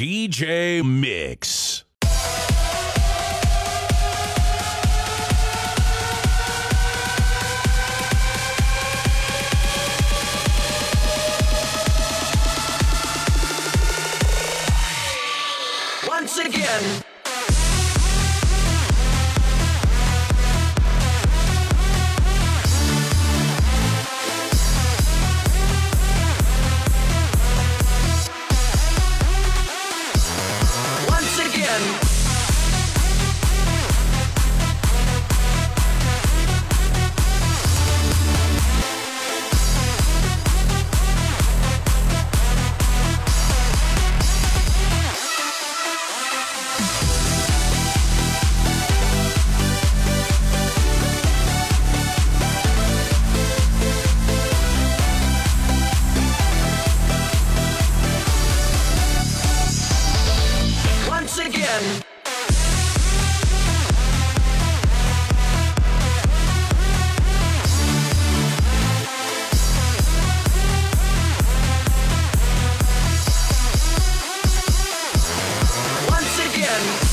DJ Mix. Once again. again.